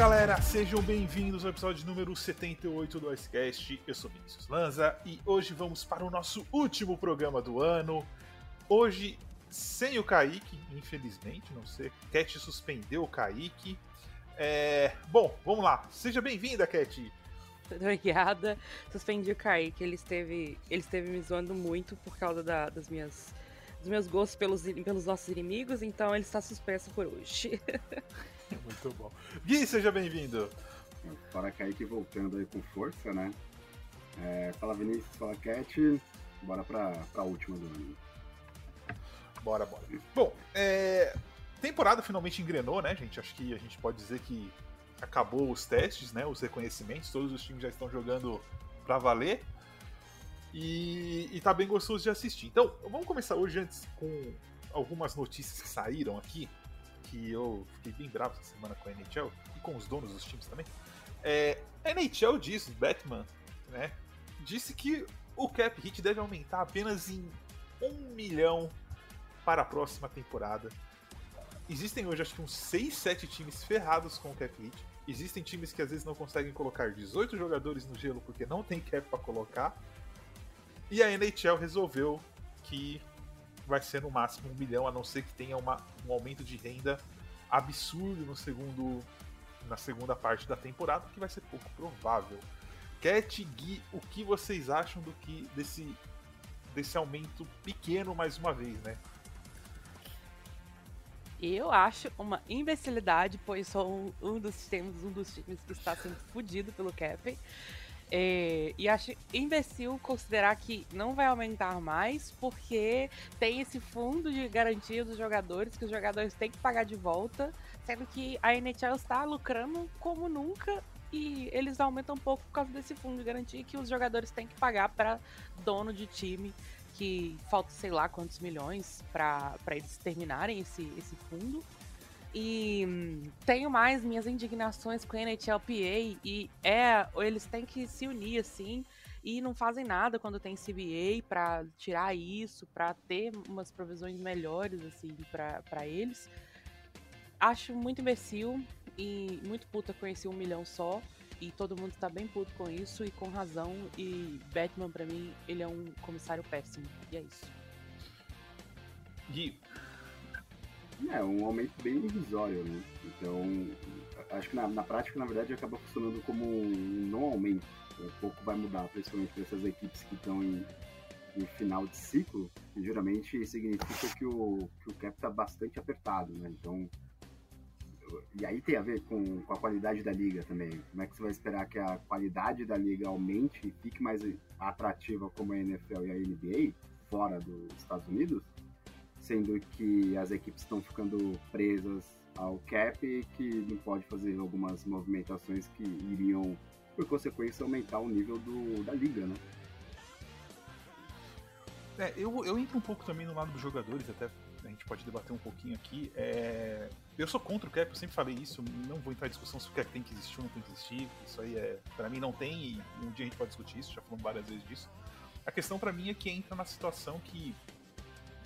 Galera, sejam bem-vindos ao episódio número 78 do Icecast. Eu sou Vinícius Lanza e hoje vamos para o nosso último programa do ano. Hoje, sem o Kaique, infelizmente, não sei. Cat suspendeu o Kaique. É... Bom, vamos lá. Seja bem-vinda, Cat. Obrigada. Suspendi o Kaique. Ele esteve, ele esteve me zoando muito por causa da, das minhas, dos meus gostos pelos, pelos nossos inimigos, então ele está suspenso por hoje. Muito bom. Gui, seja bem-vindo. Para Kaique voltando aí com força, né? É, fala Vinícius, fala Cat. Bora pra, pra última do ano. Bora, bora. Bom, é... temporada finalmente engrenou, né, gente? Acho que a gente pode dizer que acabou os testes, né? Os reconhecimentos, todos os times já estão jogando pra valer. E, e tá bem gostoso de assistir. Então, vamos começar hoje antes com algumas notícias que saíram aqui que eu fiquei bem bravo essa semana com a NHL e com os donos dos times também. É, a NHL diz, Batman, né, disse que o cap hit deve aumentar apenas em um milhão para a próxima temporada. Existem hoje acho que uns 6, 7 times ferrados com o cap hit. Existem times que às vezes não conseguem colocar 18 jogadores no gelo porque não tem cap para colocar. E a NHL resolveu que vai ser no máximo um milhão, a não ser que tenha uma, um aumento de renda absurdo no segundo, na segunda parte da temporada, que vai ser pouco provável. Cat Gui, o que vocês acham do que desse, desse aumento pequeno mais uma vez, né? Eu acho uma imbecilidade, pois sou um, um dos times, um dos times que está sendo fudido pelo Cap. É, e acho imbecil considerar que não vai aumentar mais, porque tem esse fundo de garantia dos jogadores, que os jogadores têm que pagar de volta, sendo que a NHL está lucrando como nunca e eles aumentam um pouco por causa desse fundo de garantia que os jogadores têm que pagar para dono de time, que falta sei lá quantos milhões para eles terminarem esse, esse fundo. E hum, tenho mais minhas indignações com a NHLPA e é, eles têm que se unir assim e não fazem nada quando tem CBA para tirar isso, para ter umas provisões melhores assim para eles. Acho muito imbecil e muito puta conhecer um milhão só e todo mundo está bem puto com isso e com razão e Batman para mim ele é um comissário péssimo e é isso. Gui, é, um aumento bem irrisório, né? Então, acho que na, na prática, na verdade, acaba funcionando como um não aumento. Um pouco vai mudar, principalmente para essas equipes que estão em, em, final de ciclo, geralmente significa que o, que o cap está bastante apertado, né? Então, e aí tem a ver com, com a qualidade da liga também. Como é que você vai esperar que a qualidade da liga aumente e fique mais atrativa como a NFL e a NBA, fora dos Estados Unidos? Sendo que as equipes estão ficando presas ao cap que não pode fazer algumas movimentações que iriam, por consequência, aumentar o nível do, da liga, né? É, eu, eu entro um pouco também no lado dos jogadores, até a gente pode debater um pouquinho aqui. É, eu sou contra o cap, eu sempre falei isso, não vou entrar em discussão se o cap tem que existir ou não tem que existir. Isso aí é, para mim não tem e um dia a gente pode discutir isso, já falamos várias vezes disso. A questão para mim é que entra na situação que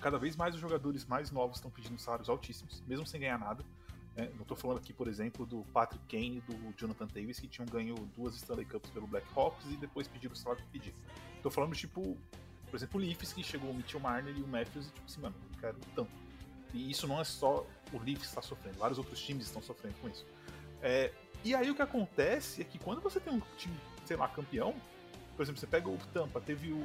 cada vez mais os jogadores mais novos estão pedindo salários altíssimos, mesmo sem ganhar nada. Né? Não estou falando aqui, por exemplo, do Patrick Kane e do Jonathan Davis, que tinham ganho duas Stanley Cups pelo Blackhawks e depois pediram o salário que pediram. Estou falando, tipo, por exemplo, o Leafs, que chegou o Mitchell Marner e o Matthews, e tipo assim, mano, eu quero tanto. E isso não é só o Leafs está sofrendo, vários outros times estão sofrendo com isso. É, e aí o que acontece é que quando você tem um time, sei lá, campeão, por exemplo, você pega o Tampa, teve o,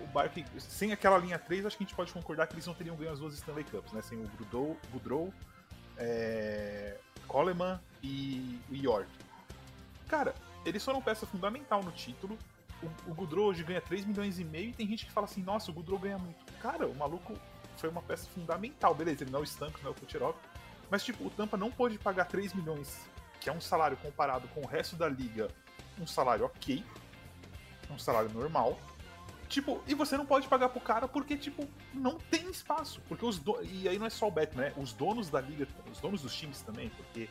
o Barkley, sem aquela linha 3, acho que a gente pode concordar que eles não teriam ganho as duas Stanley Cups, né? Sem o Goodrow, Goodrow é, Coleman e o York. Cara, eles foram peça fundamental no título. O, o Goodrow hoje ganha 3 milhões e meio e tem gente que fala assim, nossa, o Goodrow ganha muito. Cara, o maluco foi uma peça fundamental, beleza, ele não é o Stanko, não é o Kucherov, mas tipo, o Tampa não pôde pagar 3 milhões, que é um salário comparado com o resto da liga, um salário ok, um salário normal. Tipo, e você não pode pagar pro cara porque, tipo, não tem espaço. Porque os do... E aí não é só o Batman, né? Os donos da liga, os donos dos times também, porque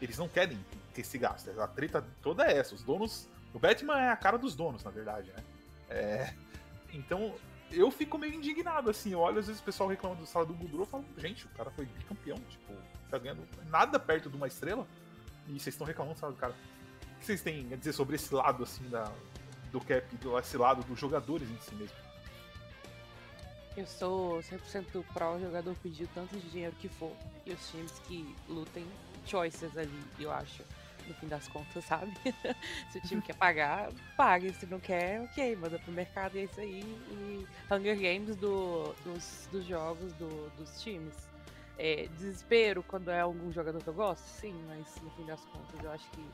eles não querem ter esse gasto. A treta toda é essa. Os donos. O Batman é a cara dos donos, na verdade, né? É... Então, eu fico meio indignado, assim. Eu olho, às vezes, o pessoal reclama do salário do Gudro e falo, gente, o cara foi bicampeão, tipo, tá ganhando nada perto de uma estrela. E vocês estão reclamando, sabe, cara? O que vocês têm a dizer sobre esse lado, assim, da, do cap, do, esse lado dos jogadores em si mesmo? Eu sou 100% pró jogador pedir tanto de dinheiro que for. E os times que lutem choices ali, eu acho. No fim das contas, sabe? Se o time quer pagar, pague. Se não quer, ok, manda pro mercado e é isso aí. E Hunger Games do, dos, dos jogos do, dos times. É, desespero quando é algum jogador que eu gosto? Sim, mas no fim das contas eu acho que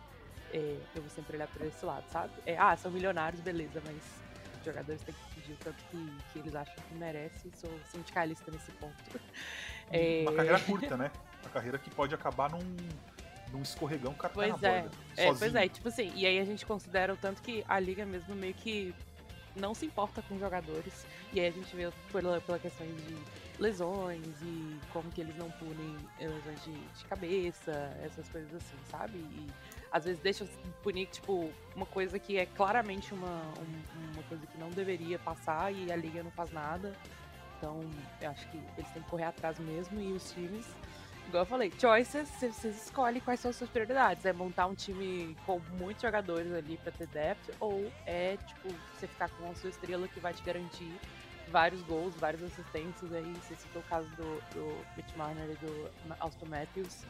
é, eu vou sempre olhar por esse lado, sabe? É, ah, são milionários, beleza, mas os jogadores têm que pedir o tanto que, que eles acham que merece. Sou sindicalista nesse ponto. É... Uma carreira curta, né? Uma carreira que pode acabar num, num escorregão que cara pois tá na é. borda. É, pois é, tipo assim, e aí a gente considera o tanto que a liga mesmo meio que não se importa com jogadores. E aí a gente vê pela, pela questão de lesões e como que eles não punem lesões de, de cabeça, essas coisas assim, sabe? E às vezes deixa punir, tipo, uma coisa que é claramente uma, uma coisa que não deveria passar e a liga não faz nada. Então, eu acho que eles têm que correr atrás mesmo e os times igual eu falei, choices, vocês escolhem quais são as suas prioridades. É montar um time com muitos jogadores ali pra ter depth, ou é, tipo, você ficar com a sua estrela que vai te garantir vários gols, várias assistências. Aí você citou o caso do, do Mitch Marner e do Austin Matthews.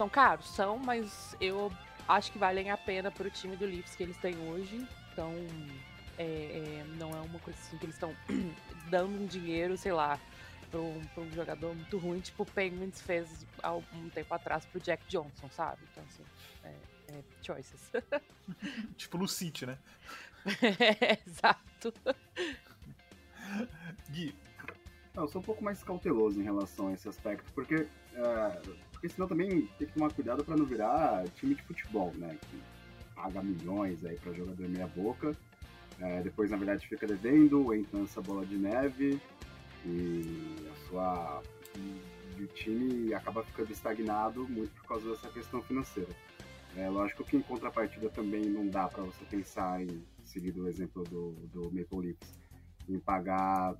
São caros, são, mas eu acho que valem a pena pro time do Leafs que eles têm hoje. Então, é, é, não é uma coisa assim que eles estão dando um dinheiro, sei lá, pra um, pra um jogador muito ruim, tipo o Penguins fez há um tempo atrás pro Jack Johnson, sabe? Então, assim, é, é choices. tipo no City, né? é, exato. Gui. Não, eu sou um pouco mais cauteloso em relação a esse aspecto, porque, uh, porque senão também tem que tomar cuidado para não virar time de futebol, né? Que paga milhões aí para jogador meia boca. Uh, depois, na verdade, fica devendo, entra nessa bola de neve e a sua e o time acaba ficando estagnado muito por causa dessa questão financeira. É lógico que em contrapartida também não dá para você pensar em seguir o exemplo do, do Maple Leafs em pagar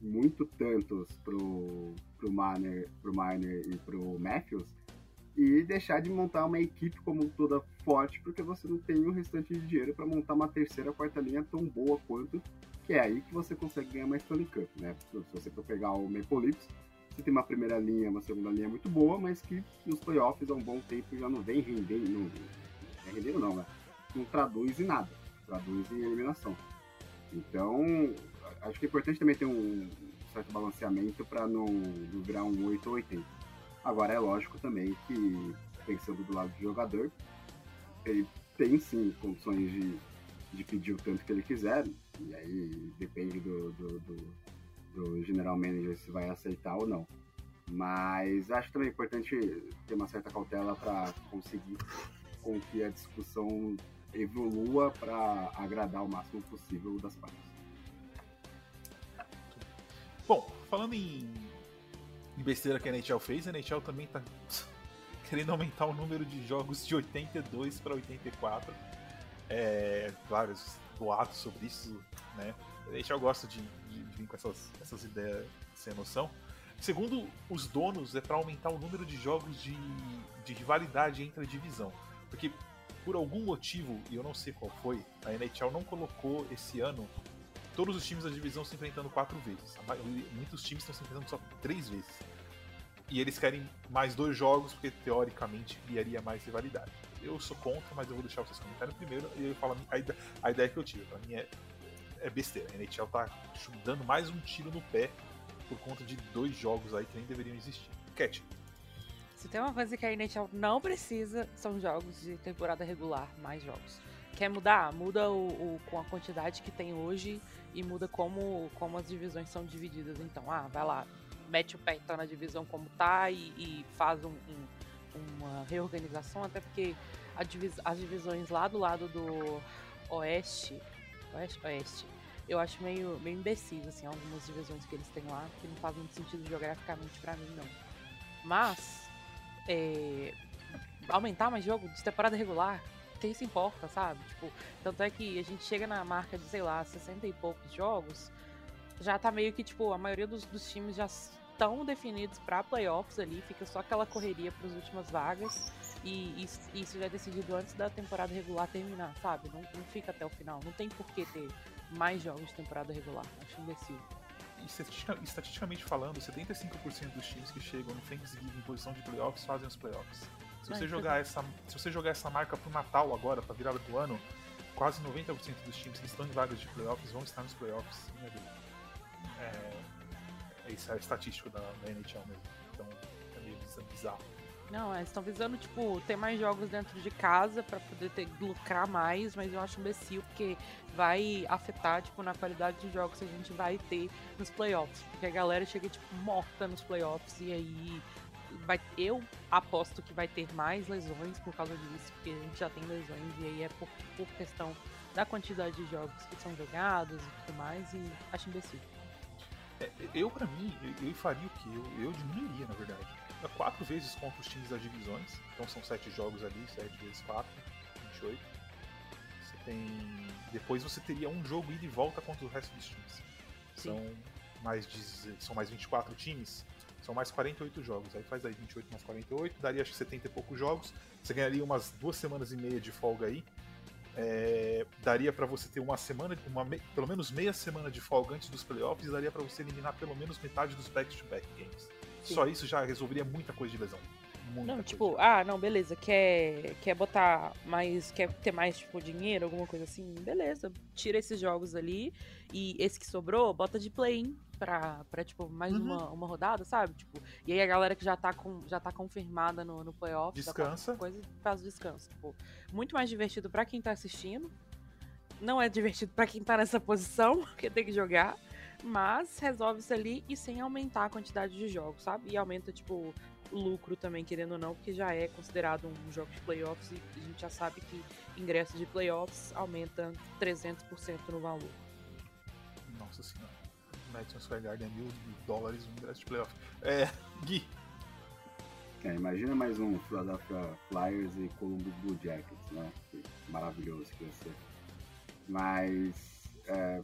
muito tantos pro, pro, Miner, pro Miner e pro Matthews e deixar de montar uma equipe como toda forte porque você não tem o restante de dinheiro para montar uma terceira, quarta linha tão boa quanto que é aí que você consegue ganhar mais Stanley Cup, né? Se você for pegar o Maple Leafs, você tem uma primeira linha, uma segunda linha muito boa, mas que nos playoffs há um bom tempo já não vem rendendo, não, não rendendo não, né? Não traduz em nada, traduz em eliminação. Então, acho que é importante também ter um certo balanceamento para não, virar um 8 ou 80. Agora, é lógico também que, pensando do lado do jogador, ele tem sim condições de, de pedir o tanto que ele quiser, e aí depende do, do, do, do general manager se vai aceitar ou não. Mas acho também importante ter uma certa cautela para conseguir com que a discussão evolua para agradar o máximo possível das partes. Bom, falando em, em besteira que a NHL fez, a NHL também tá querendo aumentar o número de jogos de 82 para 84. É, vários boatos sobre isso, né? A NHL gosta de, de, de vir com essas, essas ideias sem noção. Segundo os donos, é para aumentar o número de jogos de, de rivalidade entre a divisão. Porque, por algum motivo, e eu não sei qual foi, a NHL não colocou esse ano todos os times da divisão se enfrentando quatro vezes. Muitos times estão se enfrentando só três vezes. E eles querem mais dois jogos, porque teoricamente criaria mais rivalidade. Eu sou contra, mas eu vou deixar vocês comentarem primeiro e eu falo a, ideia, a ideia que eu tive. Pra mim é, é besteira. A NHL tá dando mais um tiro no pé por conta de dois jogos aí que nem deveriam existir. Cat. Se tem uma coisa que a NHL não precisa, são jogos de temporada regular, mais jogos. Quer mudar? Muda o, o, com a quantidade que tem hoje e muda como, como as divisões são divididas. Então, ah, vai lá, mete o pé então na divisão como tá e, e faz um, um, uma reorganização, até porque divis, as divisões lá do lado do oeste, oeste, oeste, eu acho meio, meio imbecis, assim, algumas divisões que eles têm lá, que não fazem muito sentido geograficamente para mim, não. Mas, é, aumentar mais jogo de temporada regular, quem se importa, sabe? Tipo, tanto é que a gente chega na marca de, sei lá, 60 e poucos jogos, já tá meio que, tipo, a maioria dos, dos times já estão definidos para playoffs ali, fica só aquela correria para as últimas vagas. E isso, já é decidido antes da temporada regular terminar, sabe? Não, não fica até o final. Não tem por que ter mais jogos de temporada regular. Acho imbecil. Estatisticamente falando, 75% dos times que chegam no Thanksgiving em posição de playoffs fazem os playoffs. Se você, jogar essa, se você jogar essa marca pro Natal agora, pra virada do ano, quase 90% dos times que estão em vagas de playoffs vão estar nos playoffs. É, é, isso é estatístico da, da NHL mesmo. Então é meio bizarro. Não, eles estão visando, tipo, ter mais jogos dentro de casa para poder ter, lucrar mais, mas eu acho imbecil porque vai afetar, tipo, na qualidade de jogos que a gente vai ter nos playoffs. Porque a galera chega, tipo, morta nos playoffs e aí vai, eu aposto que vai ter mais lesões por causa disso, porque a gente já tem lesões e aí é por, por questão da quantidade de jogos que são jogados e tudo mais, e acho imbecil. É, eu, para mim, eu, eu, faria o que? Eu, eu diminuiria, na verdade. É quatro vezes contra os times das divisões, então são sete jogos ali, sete vezes quatro, 28. Você tem. Depois você teria um jogo ida e volta contra o resto dos times. São mais, de, são mais 24 times, são mais 48 jogos. Aí faz aí 28 mais 48, daria acho que 70 e poucos jogos. Você ganharia umas duas semanas e meia de folga aí. É, daria para você ter uma semana, uma, pelo menos meia semana de folga antes dos playoffs e daria para você eliminar pelo menos metade dos back-to-back -back games. Sim. Só isso já resolveria muita coisa de lesão. Muita não, tipo, ah, não, beleza, quer, quer botar mais, quer ter mais, tipo, dinheiro, alguma coisa assim, beleza, tira esses jogos ali e esse que sobrou, bota de play-in pra, pra, tipo, mais uhum. uma, uma rodada, sabe? Tipo, e aí a galera que já tá, com, já tá confirmada no, no playoff, descansa, coisa, faz o descanso, tipo, muito mais divertido para quem tá assistindo, não é divertido para quem tá nessa posição, porque tem que jogar, mas resolve isso ali e sem aumentar a quantidade de jogos, sabe? E aumenta, tipo, lucro também, querendo ou não, porque já é considerado um jogo de playoffs e a gente já sabe que ingresso de playoffs aumenta 300% no valor. Nossa senhora. Madison Square Garden mil dólares no ingresso de playoff. É, Gui. É, imagina mais um Philadelphia Flyers e Columbus Blue Jackets, né? Que maravilhoso que ia ser. Mas é,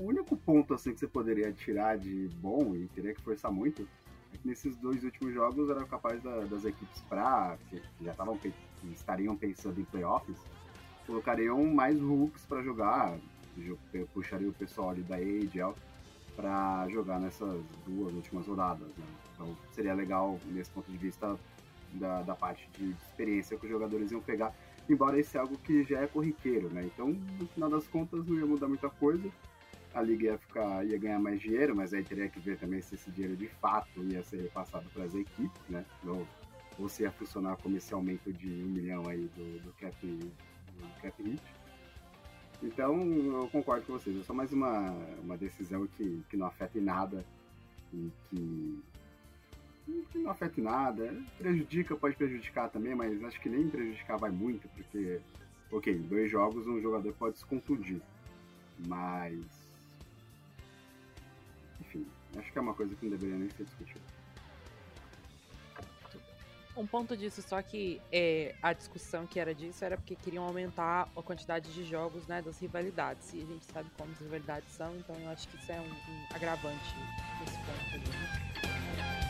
o único ponto assim que você poderia tirar de bom e teria que forçar muito é que nesses dois últimos jogos era capaz da, das equipes para que já estavam estariam pensando em playoffs colocariam mais hooks para jogar puxaria o pessoal ali da AHL para jogar nessas duas últimas rodadas né? então seria legal nesse ponto de vista da, da parte de experiência que os jogadores iam pegar embora esse é algo que já é corriqueiro né então no final das contas não ia mudar muita coisa a liga ia, ficar, ia ganhar mais dinheiro, mas aí teria que ver também se esse dinheiro de fato ia ser repassado para as equipes, né? Ou, ou se ia funcionar como esse aumento de um milhão aí do, do, cap, do cap hit. Então, eu concordo com vocês. É só mais uma, uma decisão que, que não afeta em nada e que, que não afeta em nada. Prejudica, pode prejudicar também, mas acho que nem prejudicar vai muito, porque, ok, dois jogos um jogador pode se contundir, mas Acho que é uma coisa que não deveria nem ser discutida. Um ponto disso, só que é, a discussão que era disso era porque queriam aumentar a quantidade de jogos né, das rivalidades. E a gente sabe como as rivalidades são, então eu acho que isso é um, um agravante nesse ponto ali.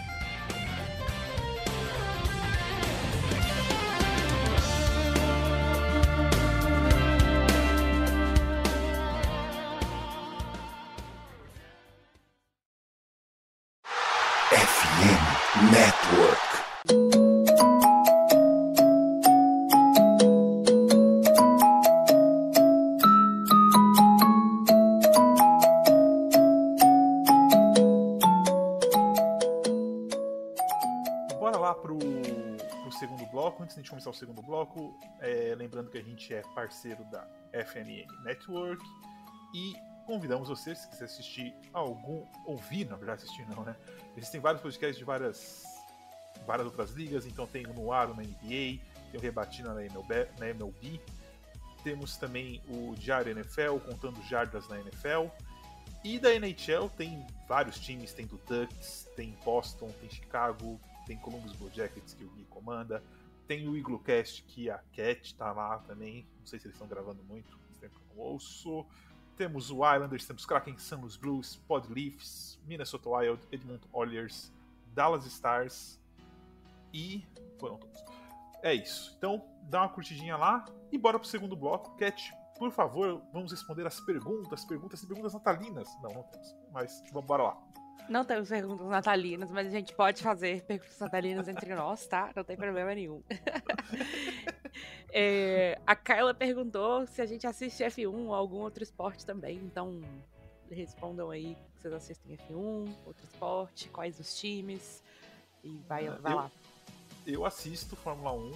Segundo bloco, é, lembrando que a gente é parceiro da FNN Network e convidamos você, se quiser assistir algum, ouvir, na verdade, assistir não, né? Existem vários podcasts de várias, várias outras ligas, então tem o Noaro na NBA, tem o Rebatina na MLB, na MLB, temos também o Diário NFL, contando jardas na NFL, e da NHL tem vários times, tem do Ducks, tem Boston, tem Chicago, tem Columbus Blue Jackets que o Gui comanda, tem o Iglocast, que a Cat tá lá também. Não sei se eles estão gravando muito, faz tempo que eu não ouço. Temos o Islanders, temos Kraken, San Luis Blues, Pod Leafs, Minnesota Wild, Edmonton Oilers, Dallas Stars E foram todos. É isso. Então, dá uma curtidinha lá e bora pro segundo bloco. Cat, por favor, vamos responder as perguntas, perguntas e perguntas natalinas. Não, não temos. Mas vamos bora lá. Não temos perguntas natalinas, mas a gente pode fazer perguntas natalinas entre nós, tá? Não tem problema nenhum. é, a Carla perguntou se a gente assiste F1 ou algum outro esporte também. Então, respondam aí se vocês assistem F1, outro esporte, quais os times. E vai, vai eu, lá. Eu assisto Fórmula 1,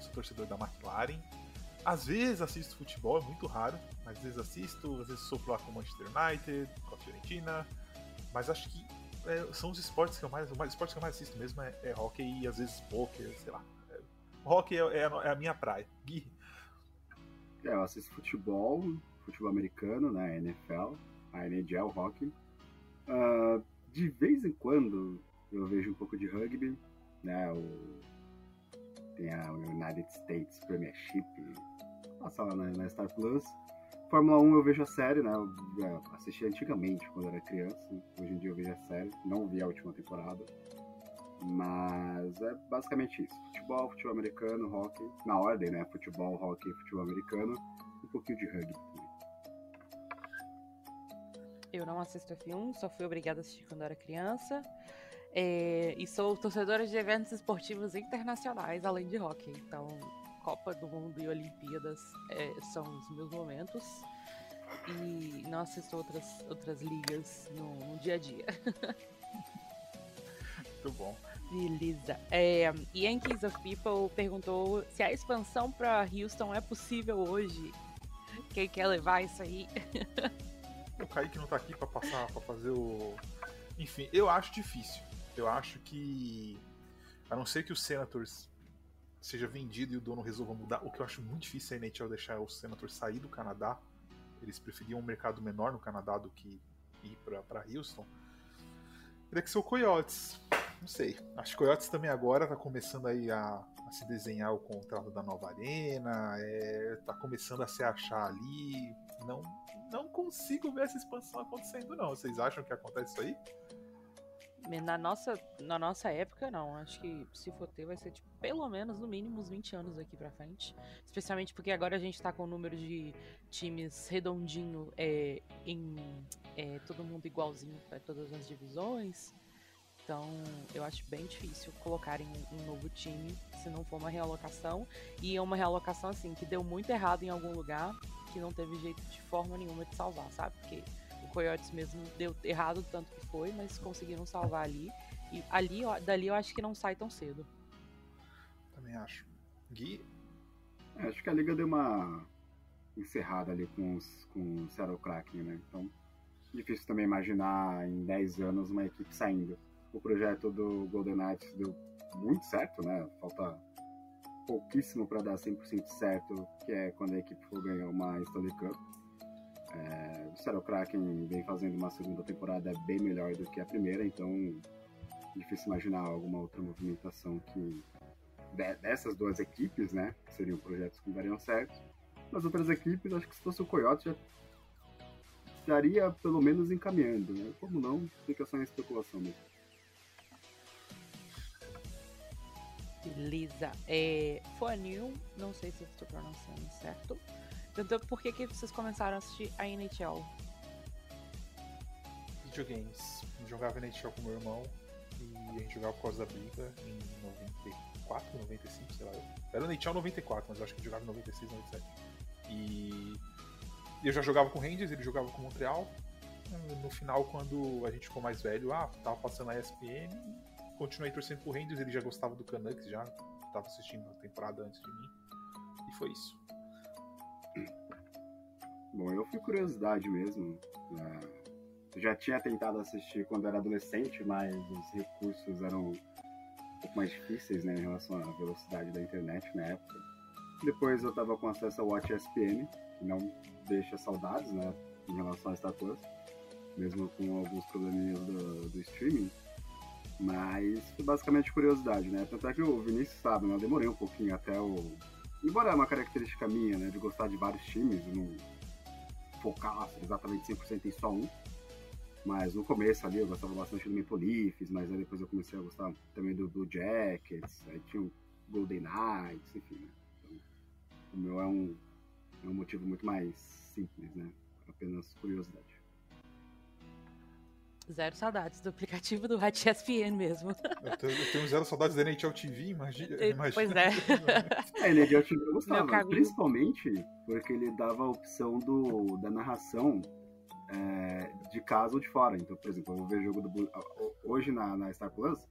sou torcedor da McLaren. Às vezes assisto futebol, é muito raro, mas às vezes assisto, às vezes sofro lá com o Manchester United, com a Fiorentina. Mas acho que é, são os esportes que eu mais. Os esportes que eu mais assisto mesmo é, é hockey e às vezes poker, sei lá. É, hockey é, é, a, é, a, minha praia. Gui. É, eu assisto futebol, futebol americano, né? NFL, a NHL, hockey. Uh, de vez em quando eu vejo um pouco de rugby, né? O, tem a United States Premiership, passa lá na, na Star Plus. Fórmula 1 eu vejo a série, né? Eu assisti antigamente quando era criança. Hoje em dia eu vejo a série. Não vi a última temporada. Mas é basicamente isso. Futebol, futebol americano, hockey. Na ordem, né? Futebol, hockey, futebol americano. Um pouquinho de rugby também. Eu não assisto F1, só fui obrigada a assistir quando era criança. É, e sou torcedora de eventos esportivos internacionais, além de hockey. Então, Copa do Mundo e Olimpíadas é, são os meus momentos. E não assisto outras, outras ligas no, no dia a dia. Muito bom. Beleza. É, Yankees of People perguntou se a expansão para Houston é possível hoje. Quem quer levar isso aí? o Kaique não tá aqui para passar, para fazer o. Enfim, eu acho difícil. Eu acho que. A não ser que os Senators seja vendido e o dono resolva mudar, o que eu acho muito difícil a NHL deixar o Senator sair do Canadá. Eles preferiam um mercado menor no Canadá do que ir para Houston. Teria que ser o Coyotes. Não sei. Acho que o Coyotes também agora está começando aí a, a, se desenhar o contrato da nova arena, está é, começando a se achar ali. Não, não consigo ver essa expansão acontecendo, não. Vocês acham que acontece isso aí? Na nossa, na nossa época, não. Acho que se for ter, vai ser tipo, pelo menos, no mínimo, uns 20 anos daqui pra frente. Especialmente porque agora a gente tá com o número de times redondinho é, em é, todo mundo igualzinho para todas as divisões. Então, eu acho bem difícil colocarem um novo time se não for uma realocação. E é uma realocação, assim, que deu muito errado em algum lugar, que não teve jeito de forma nenhuma de salvar, sabe? Porque Coyotes mesmo deu errado tanto que foi, mas conseguiram salvar ali. E ali, dali eu acho que não sai tão cedo. Também acho. Gui? É, acho que a liga deu uma encerrada ali com, os, com o Seattle Kraken, né? Então, difícil também imaginar em 10 anos uma equipe saindo. O projeto do Golden Knights deu muito certo, né? Falta pouquíssimo para dar 100% certo, que é quando a equipe for ganhar uma Stanley Cup. É, o Seattle Kraken vem fazendo uma segunda temporada bem melhor do que a primeira, então difícil imaginar alguma outra movimentação que dessas duas equipes, né, seriam projetos que dariam certo. Nas outras equipes, acho que se fosse o Coyote já estaria pelo menos encaminhando, né? Como não, fica só em especulação mesmo. Beleza. É, Fanil, não sei se estou pronunciando certo. Então, por que, que vocês começaram a assistir a NHL? Videogames. Jogava NHL com meu irmão e a gente jogava por causa da briga em 94, 95, sei lá. Era NHL 94, mas eu acho que jogava em 96, 97. E eu já jogava com o Rangers, ele jogava com Montreal. No final, quando a gente ficou mais velho, ah, tava passando a ESPN, continuei torcendo pro Rangers, ele já gostava do Canucks, já tava assistindo a temporada antes de mim. E foi isso. Bom, eu fui curiosidade mesmo. Né? já tinha tentado assistir quando era adolescente, mas os recursos eram um pouco mais difíceis né, em relação à velocidade da internet na época. Depois eu estava com acesso ao Watch ESPN, que não deixa saudades né, em relação a Star Plus, mesmo com alguns probleminhas do, do streaming. Mas foi basicamente curiosidade, né? Tanto é que o Vinícius sabe, né? Eu demorei um pouquinho até o. Embora é uma característica minha, né? De gostar de vários times, não focar exatamente 100% em só um. Mas no começo ali eu gostava bastante do Maple Leafs, mas aí depois eu comecei a gostar também do Blue Jackets, aí tinha o Golden Knights, enfim. Né? Então, o meu é um, é um motivo muito mais simples, né? Apenas curiosidade. Zero saudades do aplicativo do Hot ESPN mesmo. Eu tenho, eu tenho zero saudades da NHL TV, imagina. imagina. Pois é. É, NHL TV eu gostava, principalmente porque ele dava a opção do, da narração é, de casa ou de fora. Então, por exemplo, eu vou ver jogo do hoje na, na Star Plus,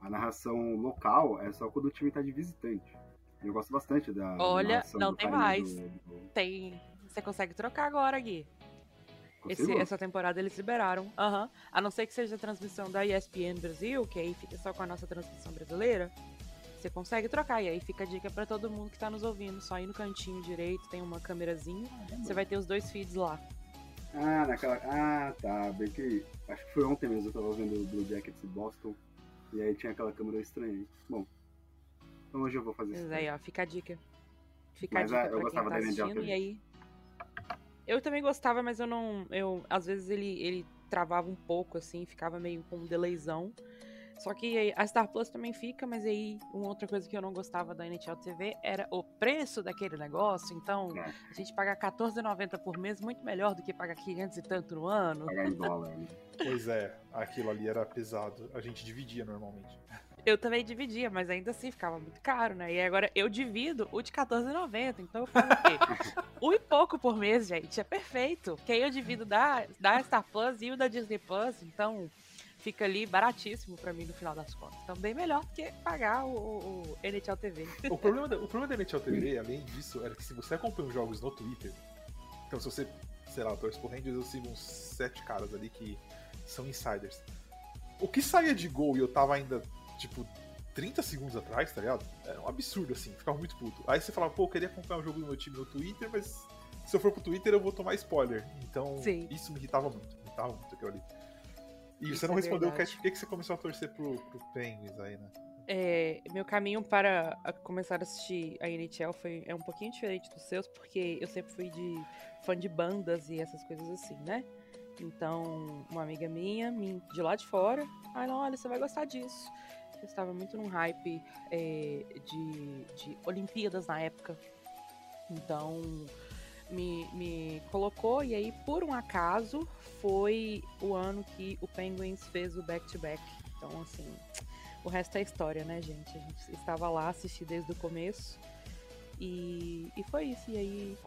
a narração local é só quando o time tá de visitante. Eu gosto bastante da. Olha, não tem mais. Do, do... Tem. Você consegue trocar agora, Gui. Esse, essa temporada eles liberaram. Uhum. A não ser que seja a transmissão da ESPN Brasil, que aí fica só com a nossa transmissão brasileira. Você consegue trocar. E aí fica a dica para todo mundo que tá nos ouvindo. Só ir no cantinho direito, tem uma câmerazinha. Você vai ter os dois feeds lá. Ah, naquela. Ah, tá. Bem que. Acho que foi ontem mesmo eu tava vendo o Blue Jackets e Boston. E aí tinha aquela câmera estranha. Bom. Então hoje eu vou fazer isso. Mas aí, ó, fica a dica. Fica mas, a dica é, pra quem tá assistindo. E aí. Eu também gostava, mas eu não. Eu, às vezes ele, ele travava um pouco, assim, ficava meio com um delayzão. Só que a Star Plus também fica, mas aí uma outra coisa que eu não gostava da NHL TV era o preço daquele negócio. Então, é. a gente pagar R$14,90 por mês muito melhor do que pagar 500 e tanto no ano. Pagar em dólar, né? Pois é, aquilo ali era pesado. A gente dividia normalmente. Eu também dividia, mas ainda assim ficava muito caro, né? E agora eu divido o de R$14,90. Então eu pago o quê? um e pouco por mês, gente. É perfeito. Que aí eu divido da, da Star Plus e o da Disney Plus. Então fica ali baratíssimo para mim no final das contas. Então, bem melhor do que pagar o, o NHL TV. O problema, da, o problema da NHL TV, além disso, era que se você acompanha os jogos no Twitter, então se você, sei lá, torce por Rangers, eu sigo uns sete caras ali que são insiders. O que saía de gol e eu tava ainda, tipo, 30 segundos atrás, tá ligado? Era um absurdo, assim, ficava muito puto. Aí você falava, pô, eu queria acompanhar o jogo do meu time no Twitter, mas se eu for pro Twitter eu vou tomar spoiler. Então, Sim. isso me irritava muito, me irritava muito aquilo ali. E você não é respondeu o cast, por que você começou a torcer pro, pro Penguins aí, né? É, meu caminho para começar a assistir a NHL foi, é um pouquinho diferente dos seus, porque eu sempre fui de fã de bandas e essas coisas assim, né? Então, uma amiga minha, de lá de fora, ah, não, olha, você vai gostar disso. Eu estava muito num hype é, de, de Olimpíadas na época. Então, me, me colocou, e aí, por um acaso, foi o ano que o Penguins fez o back-to-back. -back. Então, assim, o resto é história, né, gente? A gente estava lá, assisti desde o começo. E, e foi isso. E aí,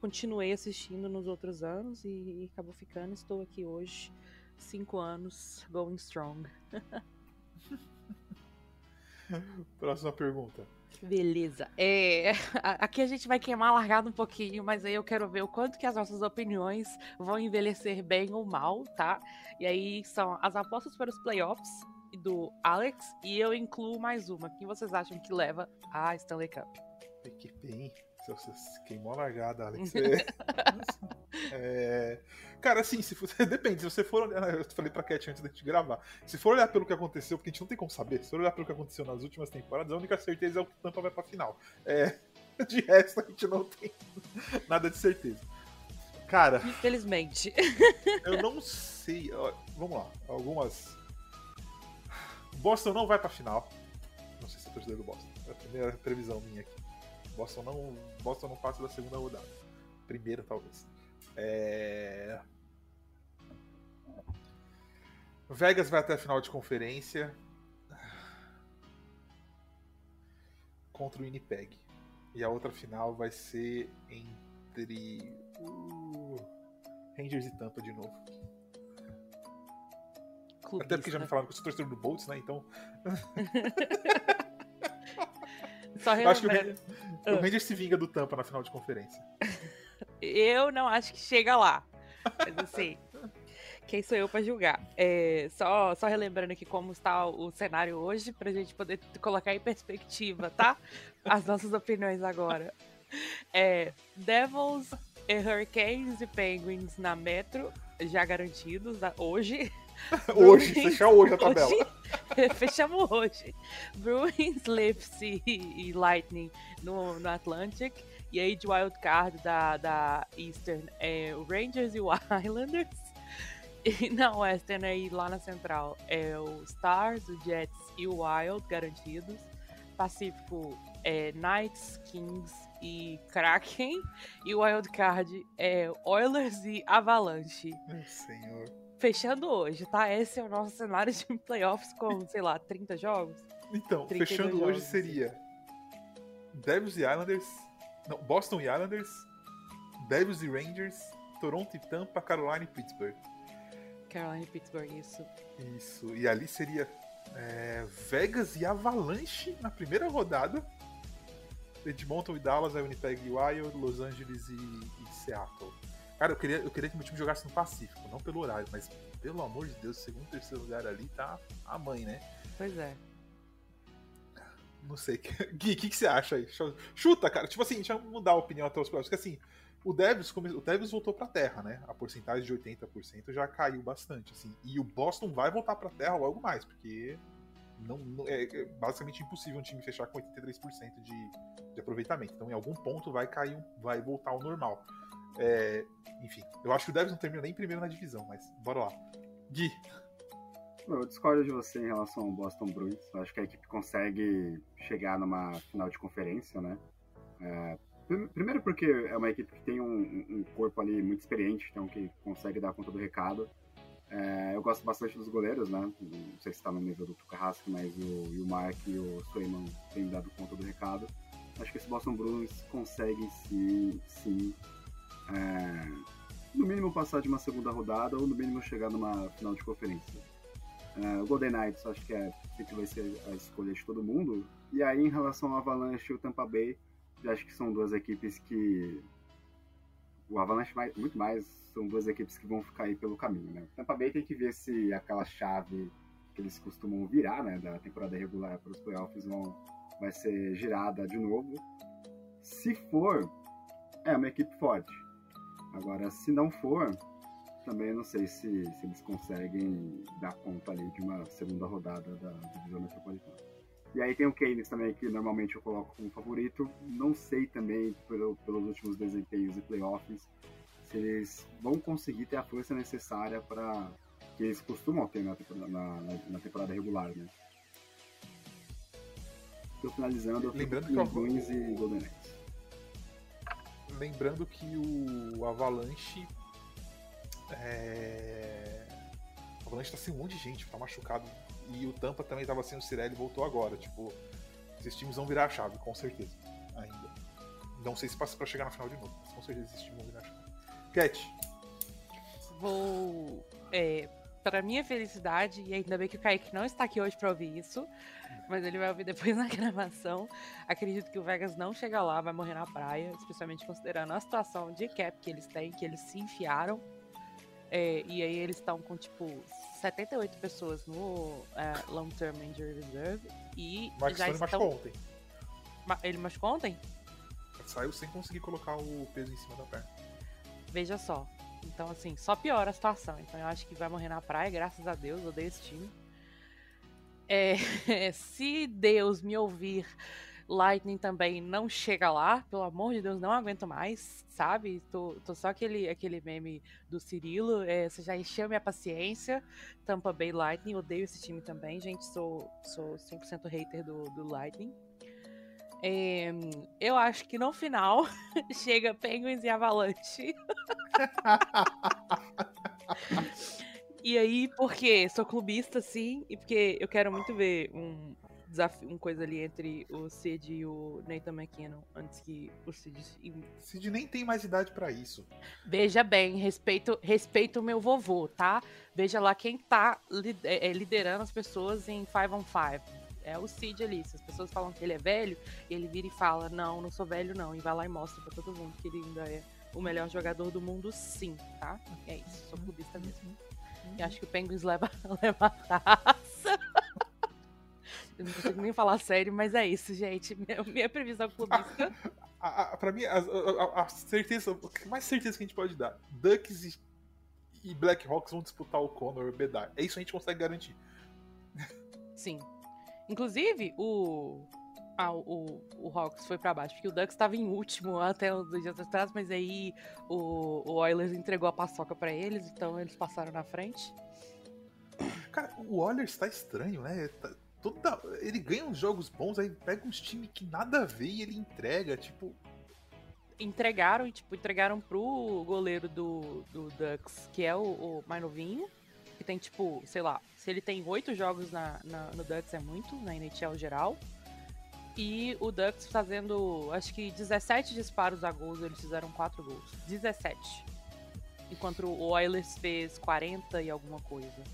continuei assistindo nos outros anos e, e acabou ficando. Estou aqui hoje, cinco anos, going strong. Próxima pergunta. Beleza. É, aqui a gente vai queimar largado um pouquinho, mas aí eu quero ver o quanto que as nossas opiniões vão envelhecer bem ou mal, tá? E aí são as apostas para os playoffs do Alex e eu incluo mais uma. Quem vocês acham que leva a Stanley Cup? Que bem. Você queimou a largada, Alex. é... Cara, assim, se depende. Se você for olhar. Eu falei pra Cat antes da gente gravar. Se for olhar pelo que aconteceu, porque a gente não tem como saber. Se for olhar pelo que aconteceu nas últimas temporadas, a única certeza é o que Tampa vai pra final. É... De resto, a gente não tem nada de certeza. Cara. Infelizmente. Eu não sei. Vamos lá. Algumas. Boston não vai pra final. Não sei se é torcedor do Boston. É a primeira previsão minha aqui. Boston não, Boston não passa da segunda rodada. Primeira, talvez. É... Vegas vai até a final de conferência contra o Winnipeg. E a outra final vai ser entre uh, Rangers e Tampa de novo. Clubista. Até porque já me falaram que eu sou torcedor do Bolts, né? Então. Só acho que o, Rangers, o. Rangers se vinga do Tampa na final de conferência. Eu não acho que chega lá. Mas assim, quem sou eu para julgar? É, só, só relembrando aqui como está o cenário hoje, pra gente poder colocar em perspectiva, tá? As nossas opiniões agora. É, Devils, Hurricanes e Penguins na Metro, já garantidos hoje. hoje, fechar hoje a tabela. Hoje, fechamos hoje. Bruins, Leafs e, e Lightning no, no Atlantic. E aí de wildcard da, da Eastern é o Rangers e o Islanders. E na Western aí, lá na Central, é o Stars, o Jets e o Wild garantidos. Pacífico é Knights, Kings e Kraken. E o Wild Card é Oilers e Avalanche. Meu senhor. Fechando hoje, tá? Esse é o nosso cenário de playoffs com, sei lá, 30 jogos. Então, 32 fechando hoje jogos. seria Devils e Islanders. Não, Boston e Islanders. Devils e Rangers. Toronto e Tampa, Carolina e Pittsburgh. Carolina e Pittsburgh, isso. Isso. E ali seria é, Vegas e Avalanche na primeira rodada. Edmonton e Dallas, Winnipeg e Wild, Los Angeles e, e Seattle. Cara, eu queria, eu queria que meu time jogasse no Pacífico, não pelo horário, mas pelo amor de Deus, segundo terceiro lugar ali tá a mãe, né? Pois é. Não sei. Gui, o que, que você acha aí? Chuta, cara. Tipo assim, deixa eu mudar a opinião até os próximos. Porque assim, o Devils, come... o Devils voltou pra terra, né? A porcentagem de 80% já caiu bastante, assim. E o Boston vai voltar pra terra logo mais, porque não, não- é, é basicamente impossível um time fechar com 83% de, de aproveitamento. Então, em algum ponto vai cair, vai voltar ao normal. É, enfim, eu acho que o Devils não termina nem primeiro na divisão, mas bora lá. Gui, Eu discordo de você em relação ao Boston Bruins. Eu acho que a equipe consegue chegar numa final de conferência, né? É, prim- primeiro porque é uma equipe que tem um, um corpo ali muito experiente, então que consegue dar conta do recado. É, eu gosto bastante dos goleiros, né? Não sei se está no nível do Tuca Rask, mas o, o Mark e o Swayman têm dado conta do recado. Acho que esse Boston Bruins consegue sim, sim é, no mínimo passar de uma segunda rodada ou no mínimo chegar numa final de conferência. É, o Golden Knights acho que é que vai ser a escolha de todo mundo. E aí, em relação ao Avalanche e o Tampa Bay, eu acho que são duas equipes que. O Avalanche mais- muito mais são duas equipes que vão ficar aí pelo caminho, né? O Tampa Bay tem que ver se aquela chave que eles costumam virar, né, da temporada regular para os playoffs vão, vai ser girada de novo. Se for, é uma equipe forte. Agora, se não for, também não sei se, se eles conseguem dar conta ali de uma segunda rodada da divisão metropolitana. E aí tem o Keynes também, que normalmente eu coloco como favorito. Não sei também, pelo, pelos últimos desempenhos e playoffs, se eles vão conseguir ter a força necessária para que eles costumam ter na temporada, na, na- temporada regular, né? Estou finalizando, eu Lembrando que Bruins e Golden Knights. lembrando que o Avalanche. É... O Avalanche tá sem um monte de gente, tá machucado. E o Tampa também tava sem o Cirelli e voltou agora. Tipo, esses times vão virar a chave, com certeza. Ainda. Não sei se passa pra chegar na final de novo, mas com certeza esses times vão virar a chave. Cat, Vou. É, para minha felicidade, e ainda bem que o Kaique não está aqui hoje para ouvir isso, mas ele vai ouvir depois na gravação. Acredito que o Vegas não chega lá, vai morrer na praia, especialmente considerando a situação de cap que eles têm, que eles se enfiaram. É, e aí eles estão com, tipo, 78 pessoas no é, Long Term Injury Reserve. E o Mark já estão. machucou ontem. Ele machucou ontem? Saiu sem conseguir colocar o peso em cima da perna. Veja só. Então, assim, só piora a situação. Então, eu acho que vai morrer na praia, graças a Deus. Odeio esse time. É, se Deus me ouvir, Lightning também não chega lá. Pelo amor de Deus, não aguento mais, sabe? Tô, tô só aquele, aquele meme do Cirilo. é, você já encheu minha paciência. Tampa Bay Lightning, odeio esse time também, gente. Sou, sou 100% hater do, do Lightning. É, eu acho que no final chega Penguins e Avalanche. E aí, porque sou clubista, sim, e porque eu quero muito ver um desafio, uma coisa ali entre o Cid e o Nathan McKinnon antes que o Cid. Cid nem tem mais idade pra isso. Veja bem, respeito, respeito o meu vovô, tá? Veja lá quem tá é, é, liderando as pessoas em 5 on 5. É o Cid ali. Se as pessoas falam que ele é velho, ele vira e fala: Não, não sou velho, não. E vai lá e mostra pra todo mundo que ele ainda é o melhor jogador do mundo, sim, tá? É isso, sou clubista mesmo. E acho que o Penguins leva, leva a taça. Eu não consigo nem falar sério, mas é isso, gente. Minha, minha previsão clubista. A, a, pra mim, a, a- a certeza, mais certeza que a gente pode dar: Ducks e, e Blackhawks vão disputar o Connor Bedard. É isso que a gente consegue garantir. Sim. Inclusive, o, Ah, o, o Hawks foi para baixo, porque o Ducks estava em último até uns dois dias atrás, mas aí o, o Oilers entregou a paçoca para eles, então eles passaram na frente. Cara, o Oilers tá estranho, né? Tá, toda, ele ganha uns jogos bons, aí pega uns times que nada a ver e ele entrega, tipo. Entregaram, tipo, entregaram pro goleiro do, do Ducks, que é o, o mais novinho, que tem, tipo, sei lá, se ele tem oito jogos na, na, no Ducks é muito, na NHL geral. E o Ducks fazendo, acho que 17 disparos a gols, eles fizeram 4 gols. 17. Enquanto o Oilers fez 40 e alguma coisa.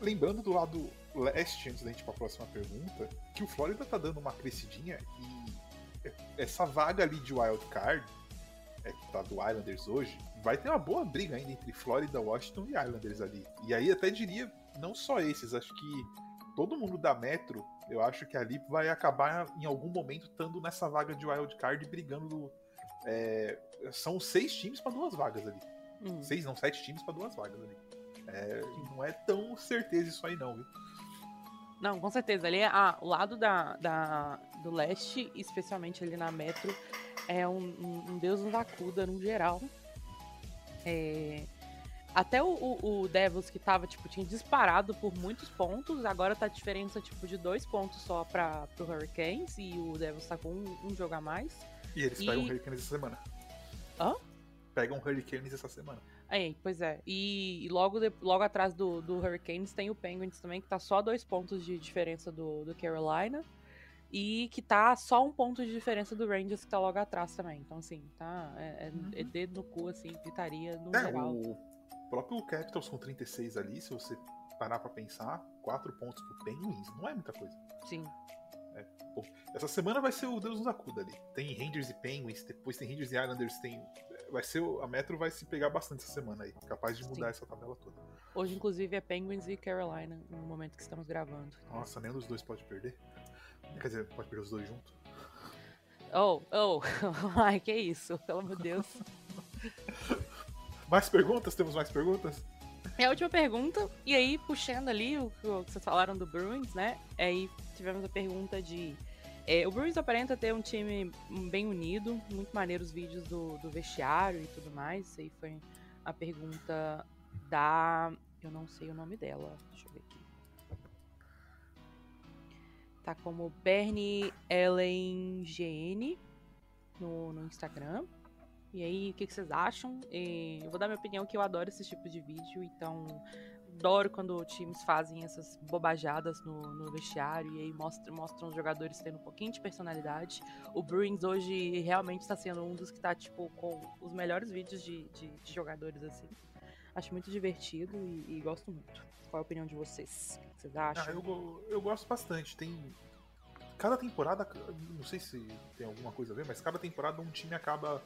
Lembrando do lado leste, antes da gente ir pra próxima pergunta, que o Florida tá dando uma crescidinha e essa vaga ali de wild card, é, que tá do Islanders hoje, vai ter uma boa briga ainda entre Florida, Washington e Islanders ali. E aí até diria, não só esses, acho que todo mundo da Metro, eu acho que ali vai acabar em algum momento estando nessa vaga de wild card brigando. É, são seis times para duas vagas ali. Hum. Seis, não, sete times para duas vagas ali. É, não é tão certeza isso aí, não, viu? Não, com certeza. Ali, ah, o lado da, da, do leste, especialmente ali na Metro, é um, um, um Deus nos acuda no geral. É, até o, o, o, Devils, que tava, tipo, tinha disparado por muitos pontos, agora tá a diferença, tipo, de dois pontos só pra, pro Hurricanes, e o Devils tá com um, um jogo a mais. E eles e... pegam o Hurricanes essa semana. Hã? Pegam o Hurricanes essa semana. Aí, pois é. E, e logo, de, logo atrás do, do Hurricanes tem o Penguins também, que tá só dois pontos de diferença do, do Carolina. E que tá só um ponto de diferença do Rangers, que tá logo atrás também. Então, assim, tá. É, é, uhum. é dedo no cu, assim, gritaria no é, geral. O próprio Capitals com 36 ali, se você parar pra pensar, 4 pontos pro Penguins, não é muita coisa. Sim. É, pô, essa semana vai ser o Deus nos acuda ali. Tem Rangers e Penguins, depois tem Rangers e Islanders, tem vai ser a Metro vai se pegar bastante essa semana aí, capaz de mudar Sim. essa tabela toda. Hoje, inclusive, é Penguins e Carolina no momento que estamos gravando. Nossa, nenhum dos dois pode perder. Quer dizer, pode perder os dois juntos. Oh, oh, ai, que isso, pelo amor de Deus. mais perguntas? Temos mais perguntas? É a última pergunta, e aí, puxando ali o que vocês falaram do Bruins, né? Aí tivemos a pergunta de é, o Bruins aparenta ter um time bem unido, muito maneiro os vídeos do, do vestiário e tudo mais. Isso aí foi a pergunta da. Eu não sei o nome dela. Deixa eu ver aqui. Tá como Bernie Ellen GN no, no Instagram. E aí, o que, que vocês acham? E eu vou dar minha opinião que eu adoro esse tipo de vídeo, então adoro quando times fazem essas bobajadas no, no vestiário e aí mostram, mostram os jogadores tendo um pouquinho de personalidade. O Bruins hoje realmente está sendo um dos que está tipo, com os melhores vídeos de, de, de jogadores, assim. Acho muito divertido e, e, gosto muito. Qual é a opinião de vocês? O que vocês acham? Ah, eu, eu gosto bastante. Tem. Cada temporada, não sei se tem alguma coisa a ver, mas cada temporada um time acaba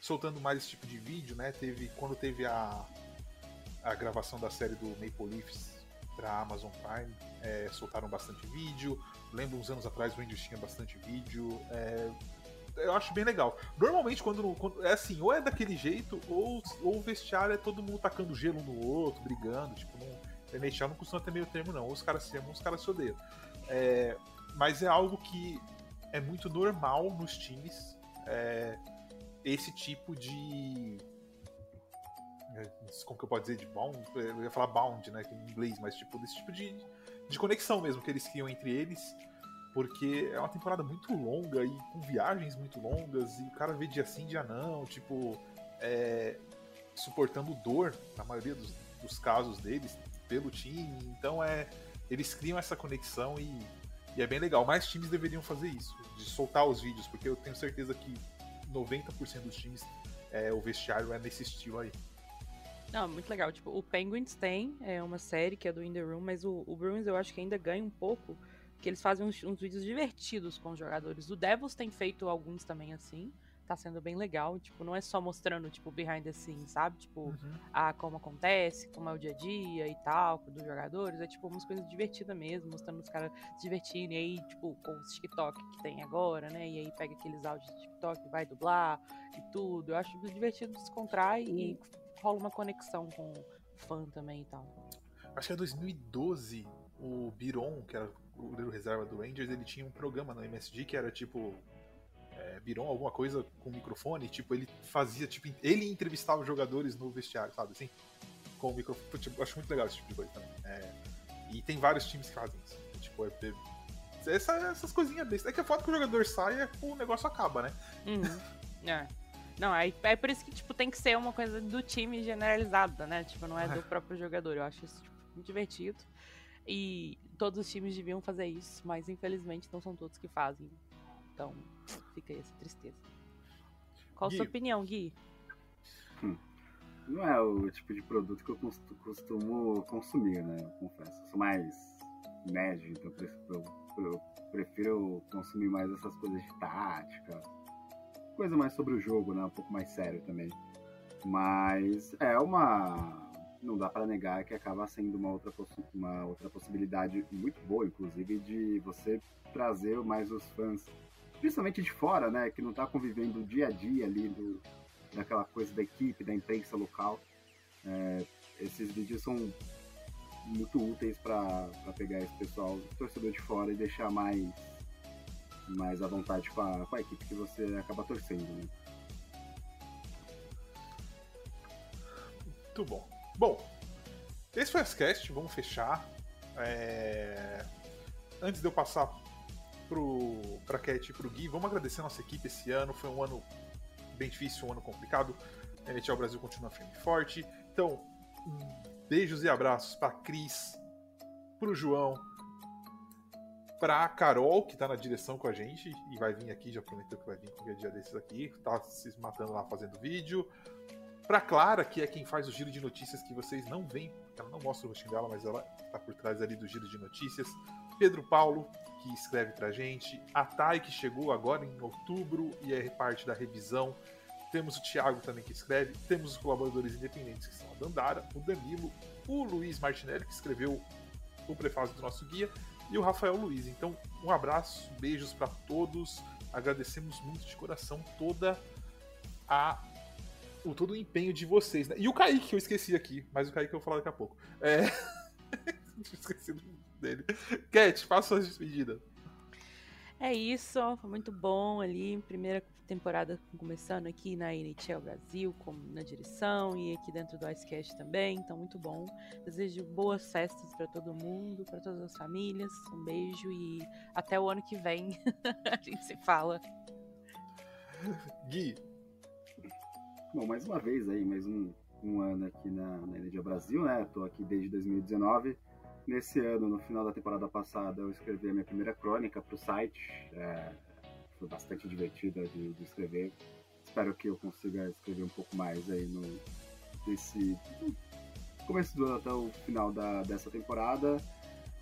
soltando mais esse tipo de vídeo, né? Teve quando teve a a gravação da série do Maple Leafs para Amazon Prime, é, soltaram bastante vídeo. Lembro uns anos atrás o Rangers tinha bastante vídeo. É, eu acho bem legal. Normalmente, quando, quando, É assim, ou é daquele jeito, ou, ou o vestiário é todo mundo tacando gelo um no outro, brigando. Tipo, não, NHL não costuma ter meio termo, não. Ou os caras se amam, os caras se odeiam. É, mas é algo que é muito normal nos times. É, esse tipo de é, como que eu posso dizer, de bound, eu ia falar bound, né, em inglês, mas tipo, desse tipo de, de conexão mesmo que eles criam entre eles, porque é uma temporada muito longa e com viagens muito longas, e o cara vê dia sim, dia não, tipo, é, suportando dor, na maioria dos, dos casos deles, pelo time, então é, eles criam essa conexão e, e é bem legal. Mais times deveriam fazer isso, de soltar os vídeos, porque eu tenho certeza que 90% dos times, é, o vestiário é nesse estilo aí. Não, muito legal. Tipo, o Penguins tem é, uma série que é do In The Room, mas o, o Bruins eu acho que ainda ganha um pouco, porque eles fazem uns, uns, vídeos divertidos com os jogadores. O Devils tem feito alguns também assim, tá sendo bem legal. Tipo, não é só mostrando, tipo, behind the scenes, sabe? Tipo, uhum. a, como acontece, como é o dia a dia e tal, dos jogadores. É, tipo, umas coisas divertidas mesmo, mostrando os caras se divertindo. E aí, tipo, com os TikTok que tem agora, né? E aí pega aqueles áudios de TikTok, vai dublar e tudo. Eu acho divertido, descontrai uhum. e rola uma conexão com fã também e tal. Acho que é 2012, o Biron, que era o goleiro reserva do Rangers, ele tinha um programa no MSG que era tipo. É, Biron, alguma coisa com microfone, tipo, ele fazia, tipo, ele entrevistava os jogadores no vestiário, sabe assim? Com o microfone. Tipo, acho muito legal esse tipo de coisa também. É, e tem vários times que fazem isso. Tipo, é, é essa, essas coisinhas bestas. É que a foto que o jogador sai, é, o negócio acaba, né? Uhum. É. Não, é, é por isso que, tipo, tem que ser uma coisa do time generalizada, né? Tipo, não é do próprio jogador. Eu acho isso tipo, muito divertido. E todos os times deviam fazer isso, mas infelizmente não são todos que fazem. Então, fica aí essa tristeza. Qual a sua opinião, Gui? Hum. Não é o tipo de produto que eu costumo consumir, né? Eu confesso. Eu sou mais médio, então eu prefiro consumir mais essas coisas de tática, coisa mais sobre o jogo, né? Um pouco mais sério também. Mas é uma. Não dá para negar que acaba sendo uma outra, uma outra possibilidade muito boa, inclusive, de você trazer mais os fãs, principalmente de fora, né? Que não tá convivendo dia a dia ali do, daquela coisa da equipe, da imprensa local. É, esses vídeos são muito úteis para pegar esse pessoal, torcedor de fora, e deixar mais mais à vontade com a, com a equipe que você acaba torcendo. Né? Muito bom. Bom, esse foi o cast, vamos fechar. É... Antes de eu passar pro, pra Cat e pro Gui, vamos agradecer a nossa equipe esse ano. Foi um ano bem difícil, um ano complicado. A NHL Brasil continua firme e forte. Então, beijos e abraços para Cris, pro João, pra Carol, que tá na direção com a gente e vai vir aqui, já prometeu que vai vir qualquer dia desses aqui, tá se matando lá fazendo vídeo. Pra Clara, que é quem faz o giro de notícias que vocês não veem, ela não mostra o rostinho dela, mas ela tá por trás ali do giro de notícias. Pedro Paulo, que escreve pra gente. A Thay, que chegou agora em outubro e é parte da revisão. Temos o Thiago também que escreve. Temos os colaboradores independentes que são a Dandara, o Danilo, o Luiz Martinelli, que escreveu o prefácio do nosso guia, e o Rafael Luiz. Então, um abraço, beijos para todos. Agradecemos muito de coração toda a o todo o empenho de vocês, né? E o Kaique, que eu esqueci aqui, mas o Kaique eu vou falar daqui a pouco. É. esqueci dele. Cat, faça suas despedidas. É isso, foi muito bom ali. Primeira temporada começando aqui na NHL Brasil, como na direção e aqui dentro do Icecast também. Então, muito bom. Desejo boas festas para todo mundo, para todas as famílias. Um beijo e até o ano que vem a gente se fala. Gui. Bom, mais uma vez aí, mais um, um ano aqui na, na NHL Brasil, né? Estou aqui desde 2019. Nesse ano, no final da temporada passada, eu escrevi a minha primeira crônica para o site. É, foi bastante divertida de, de, escrever. Espero que eu consiga escrever um pouco mais aí no desse começo do ano até o final da, dessa temporada.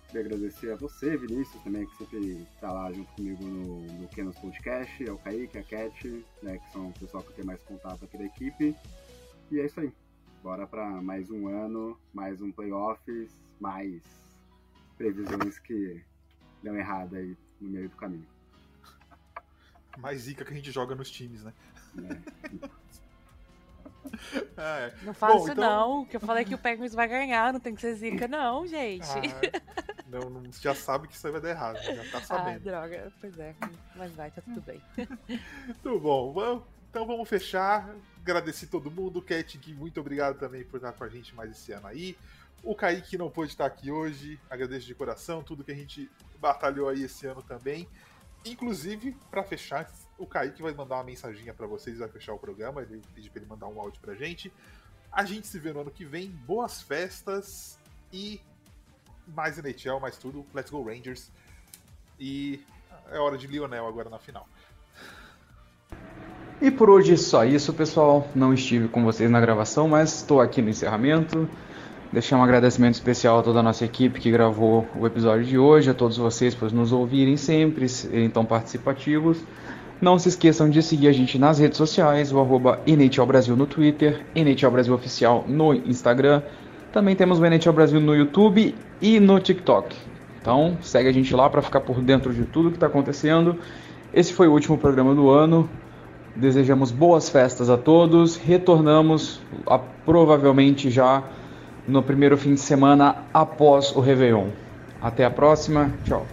Queria agradecer a você, Vinícius, também, que sempre está lá junto comigo no, no Kenos Podcast, ao Kaique, a Cat, né, que são o pessoal que tem mais contato aqui da equipe. E é isso aí. Bora para mais um ano, mais um playoffs, mais previsões que dão errado aí no meio do caminho. Mais zica que a gente joga nos times, né? É. é. Não fala Bom, então... não, que eu falei que o Penguins vai ganhar, não tem que ser zica não, gente. Ah, não, não, já sabe que isso aí vai dar errado, já tá ah, sabendo. Ah, droga, pois é, mas vai, tá tudo bem. Tudo bom, então vamos fechar. Agradecer todo mundo. Cat, muito obrigado também por estar com a gente mais esse ano aí. O Kaique não pôde estar aqui hoje, agradeço de coração tudo que a gente batalhou aí esse ano também. Inclusive, para fechar, o Kaique vai mandar uma mensaginha para vocês, vai fechar o programa, ele pediu para ele mandar um áudio pra gente. A gente se vê no ano que vem, boas festas e mais NHL, mais tudo. Let's go Rangers. E é hora de Lionel agora na final. E por hoje é só isso, pessoal. Não estive com vocês na gravação, mas estou aqui no encerramento. Deixar um agradecimento especial a toda a nossa equipe que gravou o episódio de hoje, a todos vocês por nos ouvirem sempre, serem tão participativos. Não se esqueçam de seguir a gente nas redes sociais, o arroba NHL Brasil no Twitter, NHL Brasil Oficial no Instagram. Também temos o NHL Brasil no YouTube e no TikTok. Então segue a gente lá para ficar por dentro de tudo que está acontecendo. Esse foi o último programa do ano. Desejamos boas festas a todos. Retornamos a, provavelmente já no primeiro fim de semana após o Réveillon. Até a próxima. Tchau.